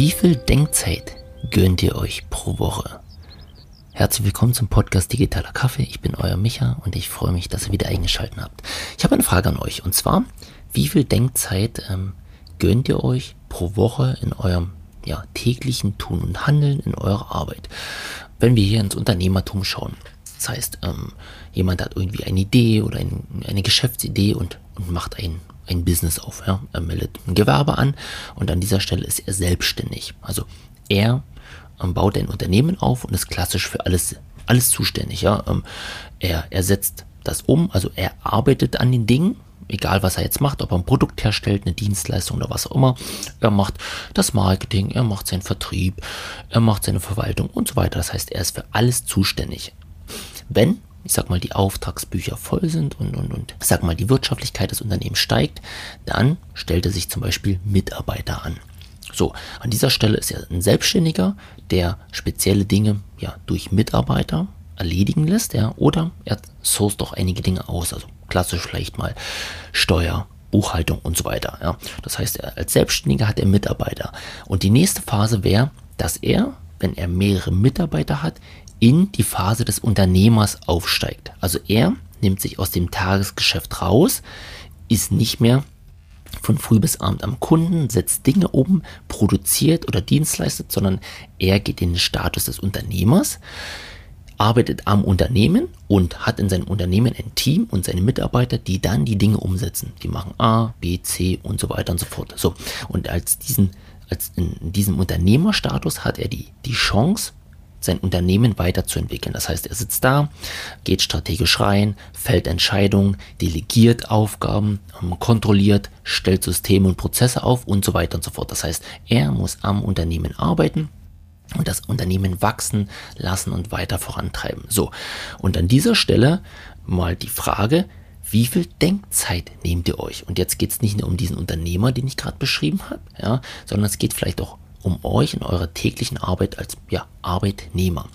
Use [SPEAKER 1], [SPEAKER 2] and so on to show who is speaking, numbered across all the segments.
[SPEAKER 1] Wie viel Denkzeit gönnt ihr euch pro Woche? Herzlich willkommen zum Podcast Digitaler Kaffee. Ich bin euer Micha und ich freue mich, dass ihr wieder eingeschaltet habt. Ich habe eine Frage an euch und zwar, wie viel Denkzeit ähm, gönnt ihr euch pro Woche in eurem ja, täglichen Tun und Handeln, in eurer Arbeit? Wenn wir hier ins Unternehmertum schauen, das heißt, ähm, jemand hat irgendwie eine Idee oder ein, eine Geschäftsidee und, und macht ein, ein Business auf. Ja? Er meldet ein Gewerbe an und an dieser Stelle ist er selbstständig. Also er ähm, baut ein Unternehmen auf und ist klassisch für alles, alles zuständig. Ja? Ähm, er, er setzt das um, also er arbeitet an den Dingen, egal was er jetzt macht, ob er ein Produkt herstellt, eine Dienstleistung oder was auch immer. Er macht das Marketing, er macht seinen Vertrieb, er macht seine Verwaltung und so weiter. Das heißt, er ist für alles zuständig. Wenn ich sag mal, die Auftragsbücher voll sind und, und, und, ich sag mal, die Wirtschaftlichkeit des Unternehmens steigt, dann stellt er sich zum Beispiel Mitarbeiter an. So, an dieser Stelle ist er ein Selbstständiger, der spezielle Dinge ja durch Mitarbeiter erledigen lässt, ja, oder er source doch einige Dinge aus, also klassisch vielleicht mal Steuer, Buchhaltung und so weiter. Ja. Das heißt, er, als Selbstständiger hat er Mitarbeiter. Und die nächste Phase wäre, dass er, wenn er mehrere Mitarbeiter hat, in die Phase des Unternehmers aufsteigt. Also er nimmt sich aus dem Tagesgeschäft raus, ist nicht mehr von früh bis abend am Kunden, setzt Dinge um, produziert oder dienstleistet, sondern er geht in den Status des Unternehmers, arbeitet am Unternehmen und hat in seinem Unternehmen ein Team und seine Mitarbeiter, die dann die Dinge umsetzen. Die machen A, B, C und so weiter und so fort. So. Und als diesen, als in diesem Unternehmerstatus hat er die, die Chance, sein Unternehmen weiterzuentwickeln. Das heißt, er sitzt da, geht strategisch rein, fällt Entscheidungen, delegiert Aufgaben, ähm, kontrolliert, stellt Systeme und Prozesse auf und so weiter und so fort. Das heißt, er muss am Unternehmen arbeiten und das Unternehmen wachsen lassen und weiter vorantreiben. So, und an dieser Stelle mal die Frage, wie viel Denkzeit nehmt ihr euch? Und jetzt geht es nicht nur um diesen Unternehmer, den ich gerade beschrieben habe, ja, sondern es geht vielleicht auch um euch in eurer täglichen Arbeit als ja, Arbeitnehmer.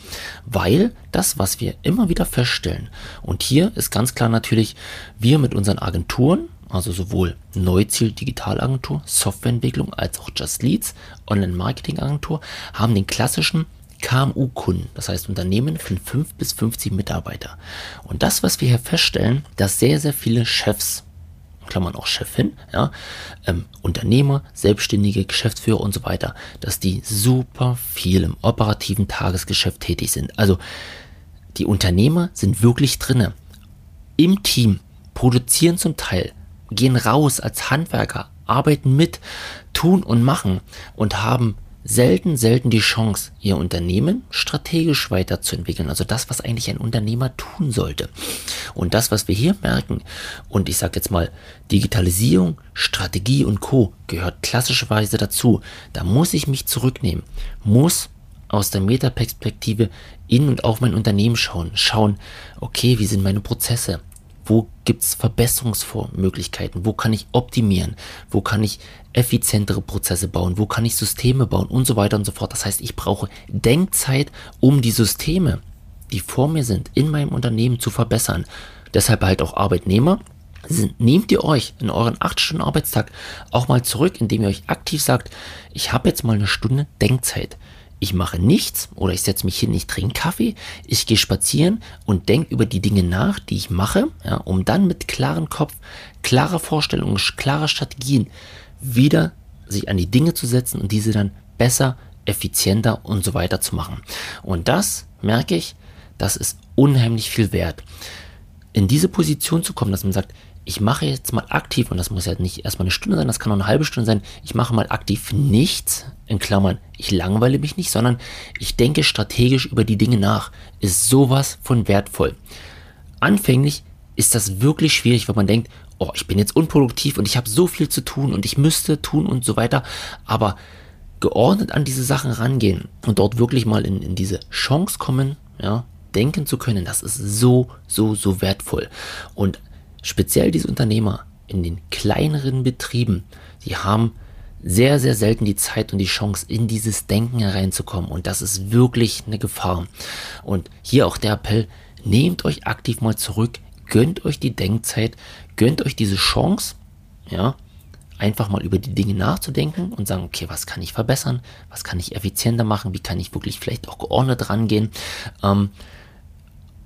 [SPEAKER 1] Weil das, was wir immer wieder feststellen, und hier ist ganz klar natürlich, wir mit unseren Agenturen, also sowohl Neuziel Digitalagentur, Softwareentwicklung als auch Just Leads, Online-Marketing-Agentur, haben den klassischen KMU-Kunden, das heißt Unternehmen von 5 bis 50 Mitarbeiter. Und das, was wir hier feststellen, dass sehr, sehr viele Chefs Klammern auch Chefin, ja, ähm, Unternehmer, Selbstständige, Geschäftsführer und so weiter, dass die super viel im operativen Tagesgeschäft tätig sind. Also die Unternehmer sind wirklich drinne im Team, produzieren zum Teil, gehen raus als Handwerker, arbeiten mit, tun und machen und haben selten, selten die Chance, ihr Unternehmen strategisch weiterzuentwickeln. Also das, was eigentlich ein Unternehmer tun sollte. Und das, was wir hier merken, und ich sage jetzt mal, Digitalisierung, Strategie und Co. gehört klassischerweise dazu. Da muss ich mich zurücknehmen, muss aus der Metaperspektive in und auf mein Unternehmen schauen. Schauen, okay, wie sind meine Prozesse? Wo gibt es Verbesserungsmöglichkeiten? Wo kann ich optimieren? Wo kann ich effizientere Prozesse bauen? Wo kann ich Systeme bauen? Und so weiter und so fort. Das heißt, ich brauche Denkzeit, um die Systeme, die vor mir sind, in meinem Unternehmen zu verbessern. Deshalb halt auch Arbeitnehmer. Nehmt ihr euch in euren 8 Stunden Arbeitstag auch mal zurück, indem ihr euch aktiv sagt, ich habe jetzt mal eine Stunde Denkzeit ich mache nichts oder ich setze mich hin, ich trinke Kaffee, ich gehe spazieren und denke über die Dinge nach, die ich mache, ja, um dann mit klarem Kopf, klarer Vorstellungen, klarer Strategien wieder sich an die Dinge zu setzen und diese dann besser, effizienter und so weiter zu machen. Und das merke ich, das ist unheimlich viel wert. In diese Position zu kommen, dass man sagt, ich mache jetzt mal aktiv, und das muss ja nicht erstmal eine Stunde sein, das kann auch eine halbe Stunde sein, ich mache mal aktiv nichts, in Klammern, ich langweile mich nicht, sondern ich denke strategisch über die Dinge nach, ist sowas von wertvoll. Anfänglich ist das wirklich schwierig, weil man denkt, oh, ich bin jetzt unproduktiv und ich habe so viel zu tun und ich müsste tun und so weiter, aber geordnet an diese Sachen rangehen und dort wirklich mal in, in diese Chance kommen, ja, denken zu können, das ist so, so, so wertvoll. Und speziell diese Unternehmer in den kleineren Betrieben, die haben sehr, sehr selten die Zeit und die Chance, in dieses Denken hereinzukommen. Und das ist wirklich eine Gefahr. Und hier auch der Appell, nehmt euch aktiv mal zurück, gönnt euch die Denkzeit, gönnt euch diese Chance, ja, einfach mal über die Dinge nachzudenken und sagen, okay, was kann ich verbessern, was kann ich effizienter machen, wie kann ich wirklich vielleicht auch geordnet rangehen. Ähm,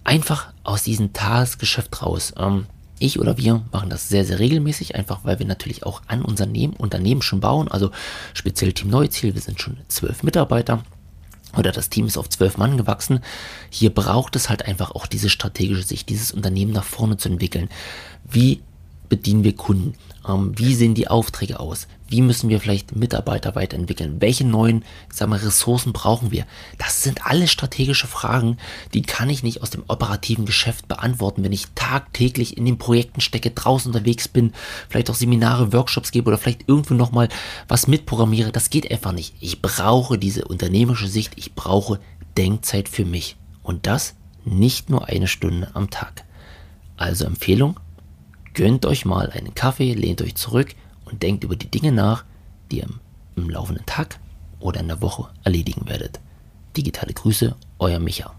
[SPEAKER 1] einfach aus diesem Tagesgeschäft raus. Ähm, ich oder wir machen das sehr, sehr regelmäßig, einfach weil wir natürlich auch an Unternehmen, Unternehmen schon bauen. Also speziell Team Neuziel, wir sind schon zwölf Mitarbeiter oder das Team ist auf zwölf Mann gewachsen. Hier braucht es halt einfach auch diese strategische Sicht, dieses Unternehmen nach vorne zu entwickeln. Wie bedienen wir Kunden? Ähm, wie sehen die Aufträge aus? Wie müssen wir vielleicht Mitarbeiter weiterentwickeln? Welche neuen sagen wir, Ressourcen brauchen wir? Das sind alles strategische Fragen, die kann ich nicht aus dem operativen Geschäft beantworten, wenn ich tagtäglich in den Projekten stecke, draußen unterwegs bin, vielleicht auch Seminare, Workshops gebe oder vielleicht irgendwo nochmal was mitprogrammiere. Das geht einfach nicht. Ich brauche diese unternehmerische Sicht, ich brauche Denkzeit für mich. Und das nicht nur eine Stunde am Tag. Also Empfehlung, Gönnt euch mal einen Kaffee, lehnt euch zurück und denkt über die Dinge nach, die ihr im, im laufenden Tag oder in der Woche erledigen werdet. Digitale Grüße, euer Micha.